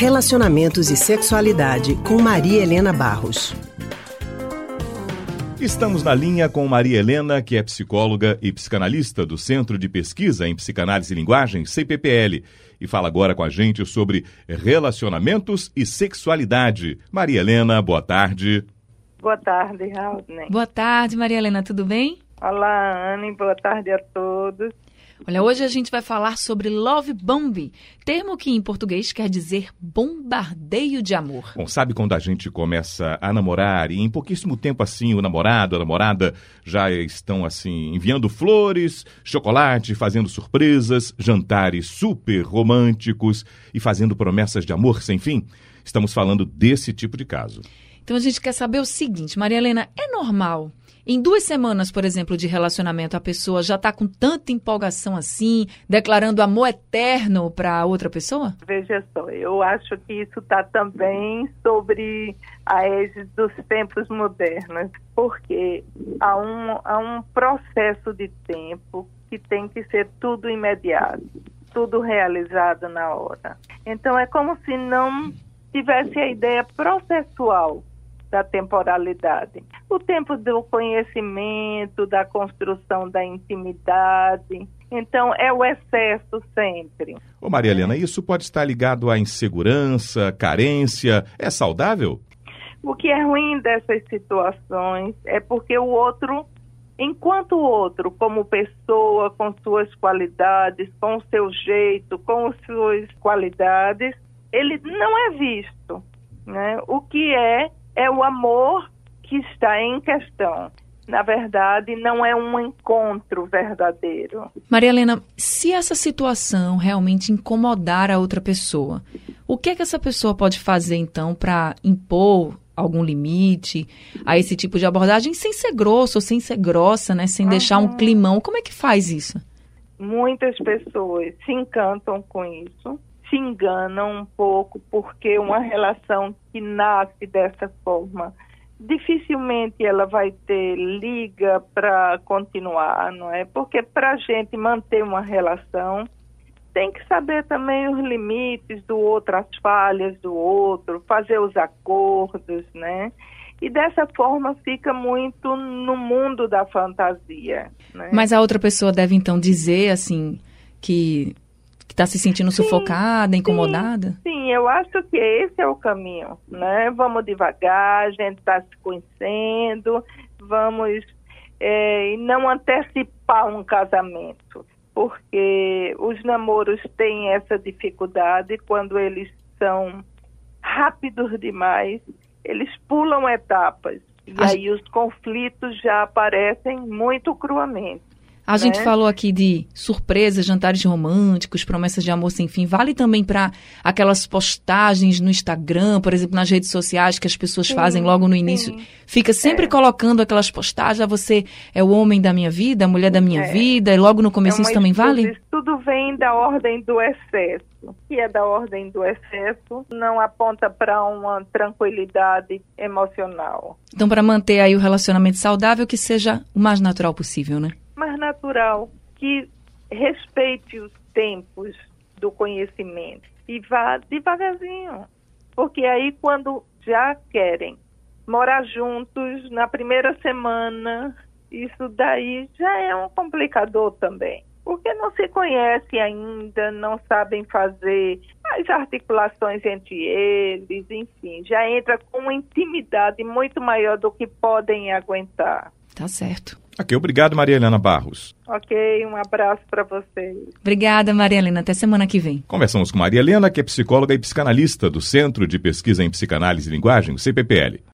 Relacionamentos e Sexualidade, com Maria Helena Barros. Estamos na linha com Maria Helena, que é psicóloga e psicanalista do Centro de Pesquisa em Psicanálise e Linguagem, CPPL, e fala agora com a gente sobre relacionamentos e sexualidade. Maria Helena, boa tarde. Boa tarde, Raul. Boa tarde, Maria Helena, tudo bem? Olá, Anne, boa tarde a todos. Olha, hoje a gente vai falar sobre love bomb, termo que em português quer dizer bombardeio de amor. Bom, sabe quando a gente começa a namorar e em pouquíssimo tempo assim o namorado, a namorada já estão assim enviando flores, chocolate, fazendo surpresas, jantares super românticos e fazendo promessas de amor sem fim? Estamos falando desse tipo de caso. Então a gente quer saber o seguinte, Maria Helena, é normal em duas semanas, por exemplo, de relacionamento, a pessoa já está com tanta empolgação assim, declarando amor eterno para outra pessoa? Veja só, eu acho que isso está também sobre a égide dos tempos modernos, porque há um, há um processo de tempo que tem que ser tudo imediato, tudo realizado na hora. Então é como se não tivesse a ideia processual da temporalidade. O tempo do conhecimento, da construção da intimidade. Então, é o excesso sempre. Ô Maria Helena, isso pode estar ligado à insegurança, carência. É saudável? O que é ruim dessas situações é porque o outro, enquanto o outro, como pessoa, com suas qualidades, com o seu jeito, com suas qualidades, ele não é visto. Né? O que é é o amor que está em questão. Na verdade, não é um encontro verdadeiro. Maria Helena, se essa situação realmente incomodar a outra pessoa, o que é que essa pessoa pode fazer então para impor algum limite a esse tipo de abordagem sem ser grosso ou sem ser grossa, né, sem uhum. deixar um climão? Como é que faz isso? Muitas pessoas se encantam com isso se enganam um pouco, porque uma relação que nasce dessa forma, dificilmente ela vai ter liga para continuar, não é? Porque para a gente manter uma relação, tem que saber também os limites do outro, as falhas do outro, fazer os acordos, né? E dessa forma fica muito no mundo da fantasia. Né? Mas a outra pessoa deve então dizer assim que está se sentindo sim, sufocada, incomodada? Sim, sim, eu acho que esse é o caminho, né? Vamos devagar, a gente está se conhecendo, vamos é, não antecipar um casamento, porque os namoros têm essa dificuldade quando eles são rápidos demais, eles pulam etapas. E a aí os conflitos já aparecem muito cruamente. A gente né? falou aqui de surpresas, jantares românticos, promessas de amor sem fim. Vale também para aquelas postagens no Instagram, por exemplo, nas redes sociais que as pessoas sim, fazem logo no início. Sim. Fica sempre é. colocando aquelas postagens, ah, você é o homem da minha vida, a mulher da minha é. vida, e logo no começo é isso também vale? Isso tudo vem da ordem do excesso. O que é da ordem do excesso não aponta para uma tranquilidade emocional. Então, para manter aí o relacionamento saudável, que seja o mais natural possível, né? Natural, que respeite os tempos do conhecimento e vá devagarzinho. Porque aí, quando já querem morar juntos na primeira semana, isso daí já é um complicador também. Porque não se conhece ainda, não sabem fazer as articulações entre eles, enfim, já entra com uma intimidade muito maior do que podem aguentar. Tá certo. Ok, obrigado, Maria Helena Barros. Ok, um abraço para vocês. Obrigada, Maria Helena. Até semana que vem. Conversamos com Maria Helena, que é psicóloga e psicanalista do Centro de Pesquisa em Psicanálise e Linguagem, CPPL.